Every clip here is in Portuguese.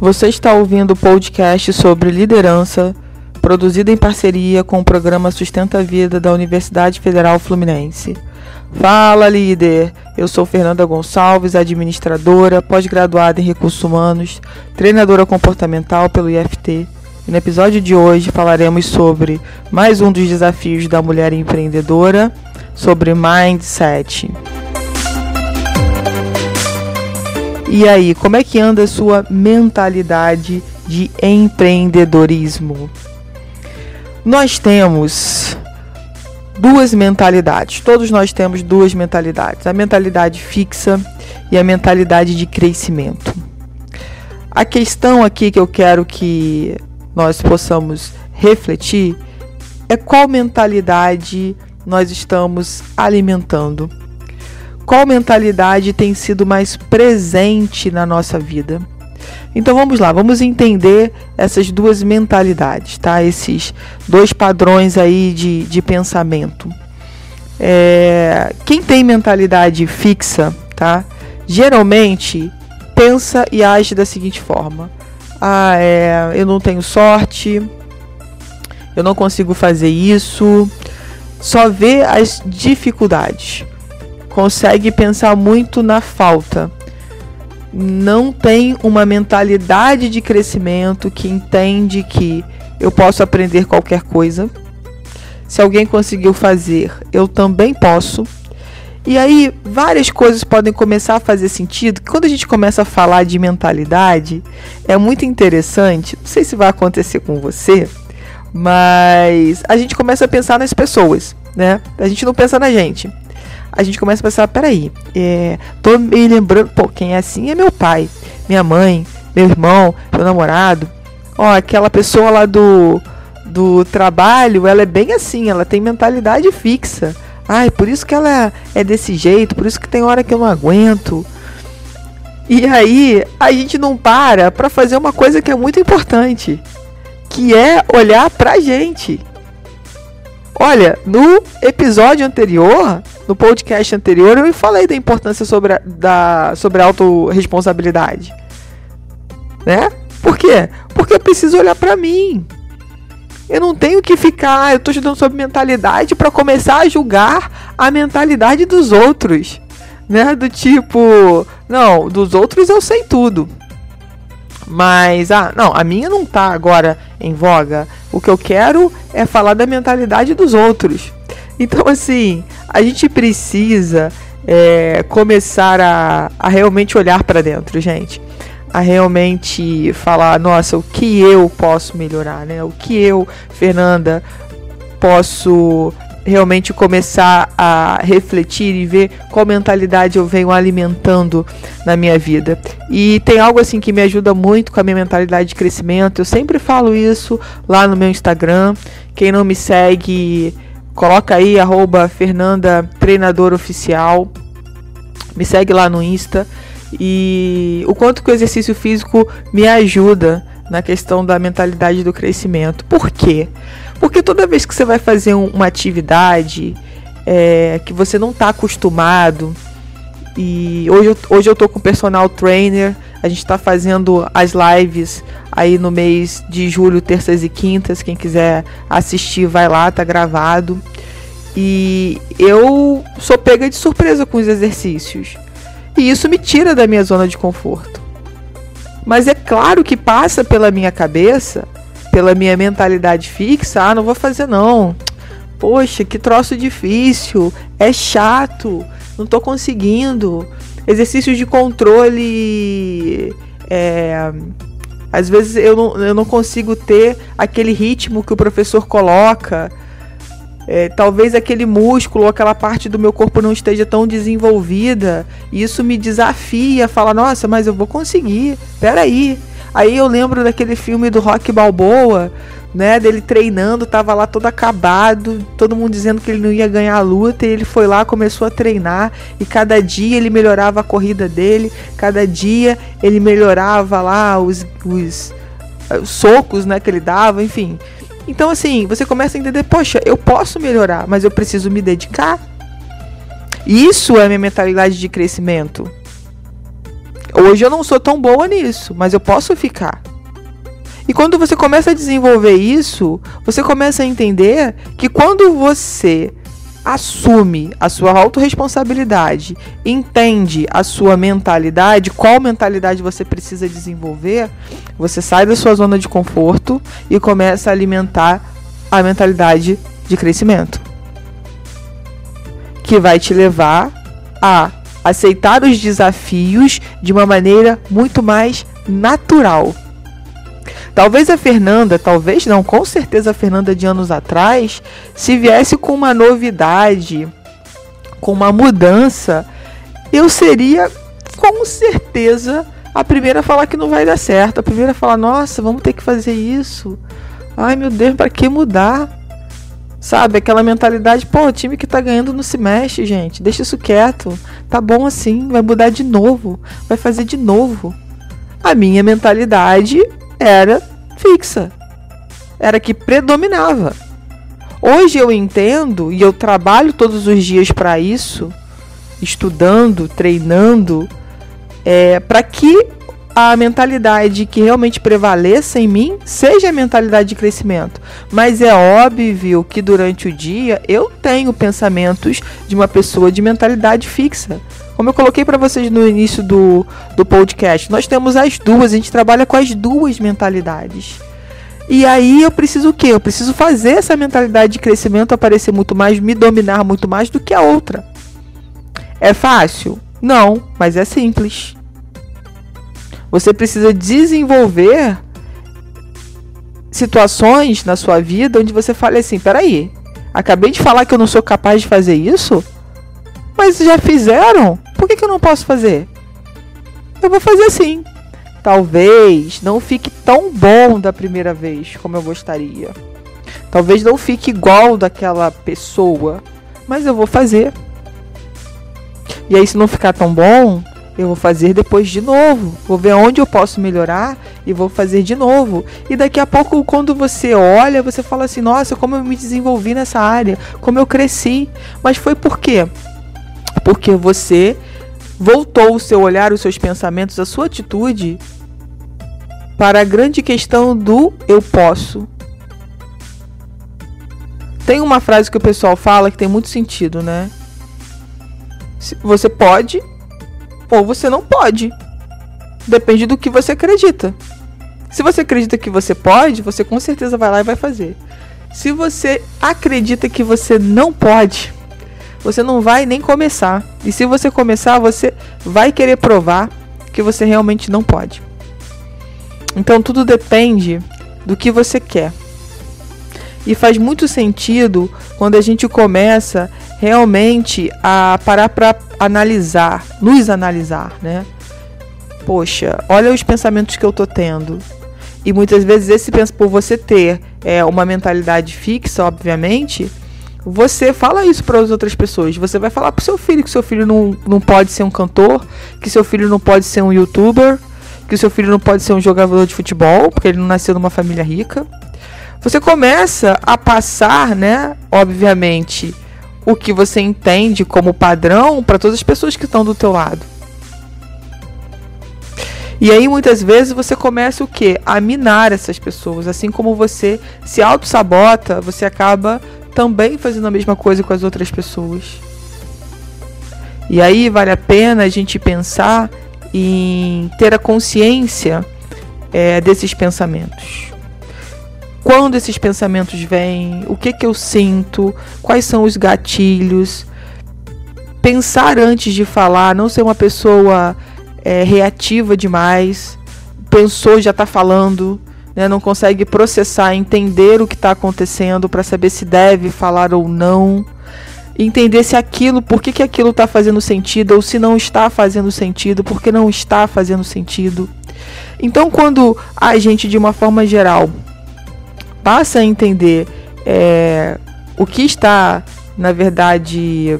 Você está ouvindo o podcast sobre liderança, produzido em parceria com o programa Sustenta a Vida da Universidade Federal Fluminense. Fala, líder! Eu sou Fernanda Gonçalves, administradora, pós-graduada em recursos humanos, treinadora comportamental pelo IFT. E no episódio de hoje falaremos sobre mais um dos desafios da mulher empreendedora, sobre mindset. E aí, como é que anda a sua mentalidade de empreendedorismo? Nós temos duas mentalidades. Todos nós temos duas mentalidades: a mentalidade fixa e a mentalidade de crescimento. A questão aqui que eu quero que nós possamos refletir é qual mentalidade nós estamos alimentando qual mentalidade tem sido mais presente na nossa vida. Então vamos lá, vamos entender essas duas mentalidades, tá? Esses dois padrões aí de, de pensamento. É, quem tem mentalidade fixa, tá? Geralmente pensa e age da seguinte forma: ah, é, eu não tenho sorte, eu não consigo fazer isso, só vê as dificuldades consegue pensar muito na falta. Não tem uma mentalidade de crescimento que entende que eu posso aprender qualquer coisa. Se alguém conseguiu fazer, eu também posso. E aí, várias coisas podem começar a fazer sentido. Quando a gente começa a falar de mentalidade, é muito interessante. Não sei se vai acontecer com você, mas a gente começa a pensar nas pessoas, né? A gente não pensa na gente a gente começa a pensar, peraí, é, tô me lembrando, pô, quem é assim é meu pai, minha mãe, meu irmão, meu namorado. Ó, aquela pessoa lá do, do trabalho, ela é bem assim, ela tem mentalidade fixa. Ai, por isso que ela é desse jeito, por isso que tem hora que eu não aguento. E aí, a gente não para para fazer uma coisa que é muito importante, que é olhar pra gente. Olha, no episódio anterior, no podcast anterior, eu falei da importância sobre a, da, sobre a autorresponsabilidade. Né? Por quê? Porque eu preciso olhar para mim. Eu não tenho que ficar, eu estou estudando sobre mentalidade para começar a julgar a mentalidade dos outros. Né? Do tipo, não, dos outros eu sei tudo. Mas, ah, não, a minha não tá agora em voga. O que eu quero é falar da mentalidade dos outros. Então, assim, a gente precisa é, começar a, a realmente olhar para dentro, gente. A realmente falar, nossa, o que eu posso melhorar, né? O que eu, Fernanda, posso realmente começar a refletir e ver qual mentalidade eu venho alimentando na minha vida. E tem algo assim que me ajuda muito com a minha mentalidade de crescimento. Eu sempre falo isso lá no meu Instagram. Quem não me segue, coloca aí arroba Fernanda Treinador Oficial. Me segue lá no Insta. E o quanto que o exercício físico me ajuda na questão da mentalidade do crescimento. Por quê? Porque toda vez que você vai fazer um, uma atividade é, que você não está acostumado, e hoje eu, hoje eu tô com personal trainer, a gente está fazendo as lives aí no mês de julho, terças e quintas. Quem quiser assistir, vai lá, tá gravado. E eu sou pega de surpresa com os exercícios. E isso me tira da minha zona de conforto. Mas é claro que passa pela minha cabeça, pela minha mentalidade fixa, ah, não vou fazer não. Poxa, que troço difícil, é chato, não tô conseguindo. Exercícios de controle. É, às vezes eu não, eu não consigo ter aquele ritmo que o professor coloca. É, talvez aquele músculo aquela parte do meu corpo não esteja tão desenvolvida. E isso me desafia a falar, nossa, mas eu vou conseguir. Peraí. Aí eu lembro daquele filme do Rock Balboa, né, dele treinando, tava lá todo acabado, todo mundo dizendo que ele não ia ganhar a luta, e ele foi lá, começou a treinar, e cada dia ele melhorava a corrida dele, cada dia ele melhorava lá os, os, os socos, né, que ele dava, enfim. Então, assim, você começa a entender, poxa, eu posso melhorar, mas eu preciso me dedicar. Isso é minha mentalidade de crescimento. Hoje eu não sou tão boa nisso, mas eu posso ficar. E quando você começa a desenvolver isso, você começa a entender que quando você assume a sua autorresponsabilidade, entende a sua mentalidade, qual mentalidade você precisa desenvolver, você sai da sua zona de conforto e começa a alimentar a mentalidade de crescimento. Que vai te levar a aceitar os desafios de uma maneira muito mais natural. Talvez a Fernanda, talvez não, com certeza a Fernanda de anos atrás, se viesse com uma novidade, com uma mudança, eu seria com certeza a primeira a falar que não vai dar certo, a primeira a falar: "Nossa, vamos ter que fazer isso". Ai, meu Deus, para que mudar? Sabe, aquela mentalidade, pô, o time que tá ganhando não se mexe, gente. Deixa isso quieto. Tá bom assim, vai mudar de novo, vai fazer de novo. A minha mentalidade era fixa. Era que predominava. Hoje eu entendo e eu trabalho todos os dias para isso, estudando, treinando, é, para que a mentalidade que realmente prevaleça em mim seja a mentalidade de crescimento. Mas é óbvio que durante o dia eu tenho pensamentos de uma pessoa de mentalidade fixa. Como eu coloquei para vocês no início do, do podcast, nós temos as duas, a gente trabalha com as duas mentalidades. E aí eu preciso o quê? Eu preciso fazer essa mentalidade de crescimento aparecer muito mais, me dominar muito mais do que a outra. É fácil? Não, mas é simples. Você precisa desenvolver situações na sua vida onde você fale assim: peraí, acabei de falar que eu não sou capaz de fazer isso? Mas já fizeram? Por que, que eu não posso fazer? Eu vou fazer sim. Talvez não fique tão bom da primeira vez como eu gostaria. Talvez não fique igual daquela pessoa, mas eu vou fazer. E aí, se não ficar tão bom, eu vou fazer depois de novo. Vou ver onde eu posso melhorar e vou fazer de novo. E daqui a pouco, quando você olha, você fala assim: nossa, como eu me desenvolvi nessa área, como eu cresci. Mas foi por quê? Porque você voltou o seu olhar, os seus pensamentos, a sua atitude para a grande questão do eu posso. Tem uma frase que o pessoal fala que tem muito sentido, né? Você pode ou você não pode. Depende do que você acredita. Se você acredita que você pode, você com certeza vai lá e vai fazer. Se você acredita que você não pode, você não vai nem começar. E se você começar, você vai querer provar que você realmente não pode. Então tudo depende do que você quer. E faz muito sentido quando a gente começa realmente a parar para analisar, nos analisar, né? Poxa, olha os pensamentos que eu tô tendo. E muitas vezes esse pensa por você ter é, uma mentalidade fixa, obviamente, você fala isso para as outras pessoas. Você vai falar pro seu filho que seu filho não, não pode ser um cantor, que seu filho não pode ser um youtuber, que seu filho não pode ser um jogador de futebol, porque ele não nasceu numa família rica. Você começa a passar, né, obviamente, o que você entende como padrão para todas as pessoas que estão do teu lado. E aí muitas vezes você começa o que? A minar essas pessoas, assim como você se auto-sabota, você acaba também fazendo a mesma coisa com as outras pessoas. E aí vale a pena a gente pensar em ter a consciência é, desses pensamentos. Quando esses pensamentos vêm, o que, que eu sinto, quais são os gatilhos. Pensar antes de falar, não ser uma pessoa é, reativa demais. Pensou, já está falando né, não consegue processar, entender o que está acontecendo para saber se deve falar ou não, entender se aquilo, por que, que aquilo está fazendo sentido ou se não está fazendo sentido, por que não está fazendo sentido. Então, quando a gente, de uma forma geral, passa a entender é, o que está, na verdade,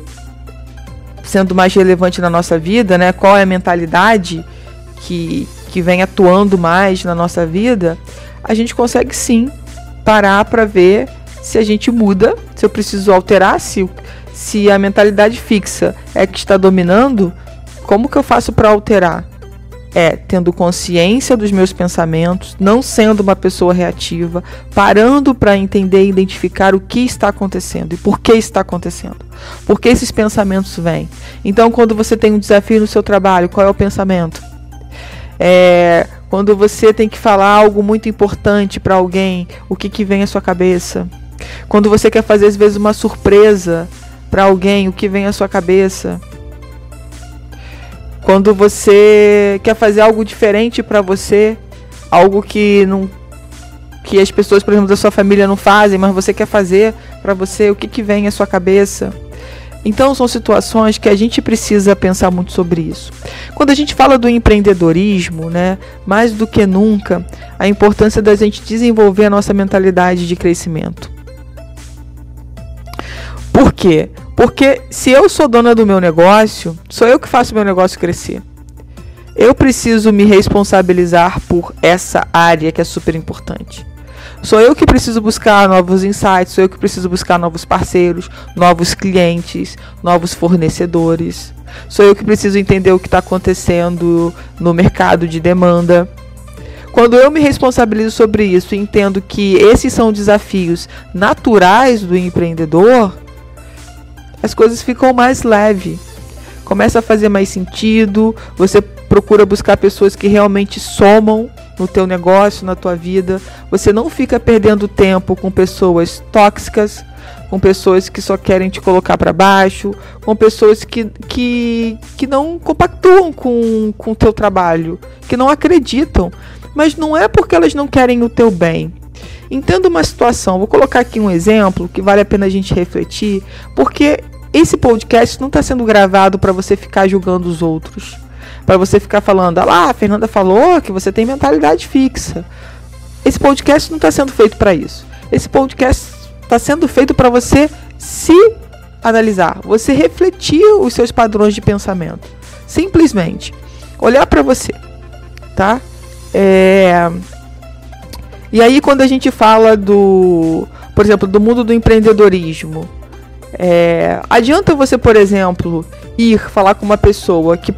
sendo mais relevante na nossa vida, né? Qual é a mentalidade que, que vem atuando mais na nossa vida, a gente consegue sim parar para ver se a gente muda, se eu preciso alterar, se, se a mentalidade fixa é que está dominando, como que eu faço para alterar? é tendo consciência dos meus pensamentos, não sendo uma pessoa reativa, parando para entender e identificar o que está acontecendo e por que está acontecendo. Por que esses pensamentos vêm? Então, quando você tem um desafio no seu trabalho, qual é o pensamento? É, quando você tem que falar algo muito importante para alguém, o que, que vem à sua cabeça? Quando você quer fazer às vezes uma surpresa para alguém, o que vem à sua cabeça? Quando você quer fazer algo diferente para você, algo que não que as pessoas, por exemplo, da sua família não fazem, mas você quer fazer para você, o que que vem à sua cabeça? Então são situações que a gente precisa pensar muito sobre isso. Quando a gente fala do empreendedorismo, né, mais do que nunca, a importância da gente desenvolver a nossa mentalidade de crescimento. Por quê? Porque se eu sou dona do meu negócio, sou eu que faço meu negócio crescer. Eu preciso me responsabilizar por essa área que é super importante. Sou eu que preciso buscar novos insights, sou eu que preciso buscar novos parceiros, novos clientes, novos fornecedores. Sou eu que preciso entender o que está acontecendo no mercado de demanda. Quando eu me responsabilizo sobre isso e entendo que esses são desafios naturais do empreendedor, as coisas ficam mais leves. Começa a fazer mais sentido, você procura buscar pessoas que realmente somam no teu negócio, na tua vida. Você não fica perdendo tempo com pessoas tóxicas, com pessoas que só querem te colocar para baixo, com pessoas que, que, que não compactuam com o teu trabalho, que não acreditam. Mas não é porque elas não querem o teu bem. Entenda uma situação, vou colocar aqui um exemplo que vale a pena a gente refletir, porque esse podcast não está sendo gravado para você ficar julgando os outros. Para você ficar falando, ah lá, a Fernanda falou que você tem mentalidade fixa. Esse podcast não está sendo feito para isso. Esse podcast está sendo feito para você se analisar, você refletir os seus padrões de pensamento. Simplesmente olhar para você, tá? É... E aí quando a gente fala do, por exemplo, do mundo do empreendedorismo, é, adianta você, por exemplo, ir falar com uma pessoa que.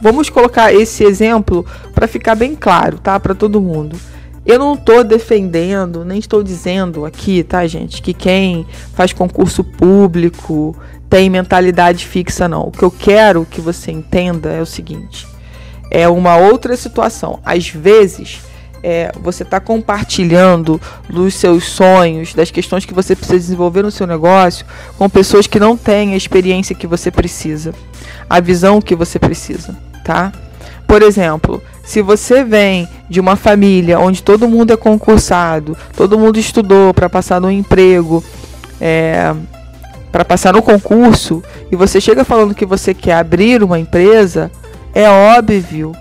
Vamos colocar esse exemplo para ficar bem claro, tá? Para todo mundo. Eu não estou defendendo, nem estou dizendo aqui, tá, gente, que quem faz concurso público tem mentalidade fixa, não. O que eu quero que você entenda é o seguinte: é uma outra situação. Às vezes, é, você está compartilhando dos seus sonhos, das questões que você precisa desenvolver no seu negócio, com pessoas que não têm a experiência que você precisa, a visão que você precisa, tá? Por exemplo, se você vem de uma família onde todo mundo é concursado, todo mundo estudou para passar no emprego, é, para passar no concurso, e você chega falando que você quer abrir uma empresa, é óbvio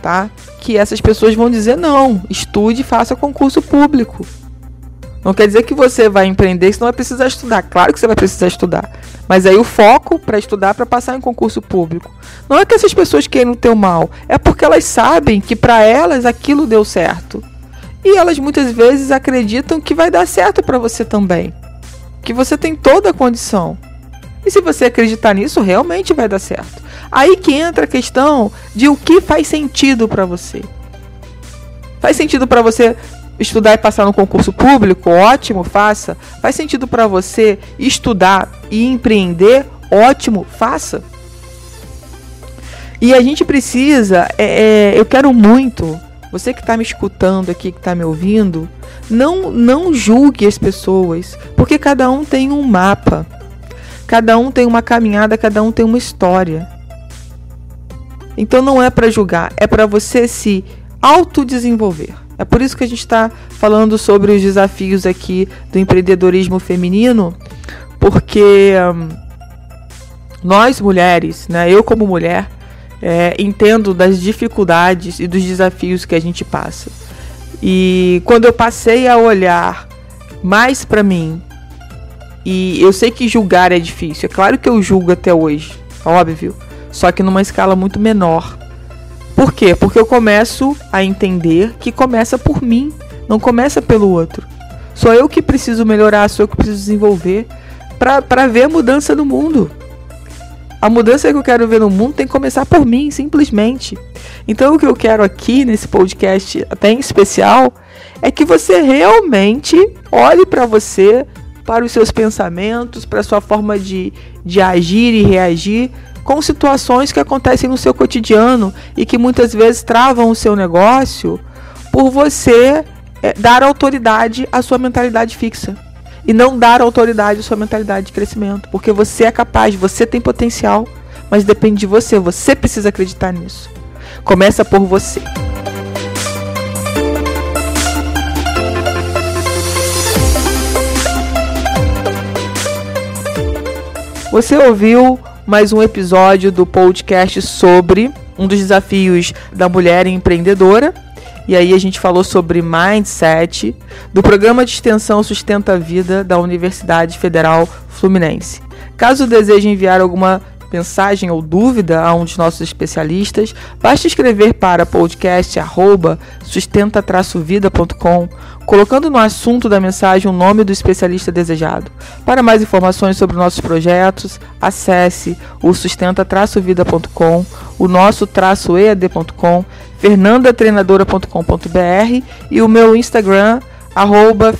tá? Que essas pessoas vão dizer não, estude e faça concurso público. Não quer dizer que você vai empreender, você não vai precisar estudar. Claro que você vai precisar estudar. Mas aí o foco para estudar para passar em concurso público. Não é que essas pessoas queiram o teu mal, é porque elas sabem que para elas aquilo deu certo. E elas muitas vezes acreditam que vai dar certo para você também. Que você tem toda a condição. E se você acreditar nisso, realmente vai dar certo. Aí que entra a questão de o que faz sentido para você. Faz sentido para você estudar e passar no concurso público? Ótimo, faça. Faz sentido para você estudar e empreender? Ótimo, faça. E a gente precisa, é, é, eu quero muito, você que está me escutando aqui, que está me ouvindo, não, não julgue as pessoas, porque cada um tem um mapa. Cada um tem uma caminhada, cada um tem uma história. Então não é para julgar, é para você se autodesenvolver. É por isso que a gente está falando sobre os desafios aqui do empreendedorismo feminino, porque hum, nós mulheres, né, eu como mulher, é, entendo das dificuldades e dos desafios que a gente passa. E quando eu passei a olhar mais para mim e eu sei que julgar é difícil. É claro que eu julgo até hoje, óbvio. Só que numa escala muito menor. Por quê? Porque eu começo a entender que começa por mim, não começa pelo outro. Sou eu que preciso melhorar, sou eu que preciso desenvolver para ver a mudança no mundo. A mudança que eu quero ver no mundo tem que começar por mim, simplesmente. Então, o que eu quero aqui nesse podcast, até em especial, é que você realmente olhe para você, para os seus pensamentos, para a sua forma de, de agir e reagir com situações que acontecem no seu cotidiano e que muitas vezes travam o seu negócio por você é, dar autoridade à sua mentalidade fixa e não dar autoridade à sua mentalidade de crescimento, porque você é capaz, você tem potencial, mas depende de você, você precisa acreditar nisso. Começa por você. Você ouviu mais um episódio do podcast sobre um dos desafios da mulher empreendedora. E aí a gente falou sobre mindset do programa de extensão Sustenta a Vida da Universidade Federal Fluminense. Caso deseje enviar alguma mensagem ou dúvida a um dos nossos especialistas, basta escrever para podcast@sustenta-vida.com, colocando no assunto da mensagem o nome do especialista desejado. Para mais informações sobre nossos projetos, acesse o sustenta-vida.com, o nosso ead.com, fernandatreinadora.com.br e o meu Instagram arroba.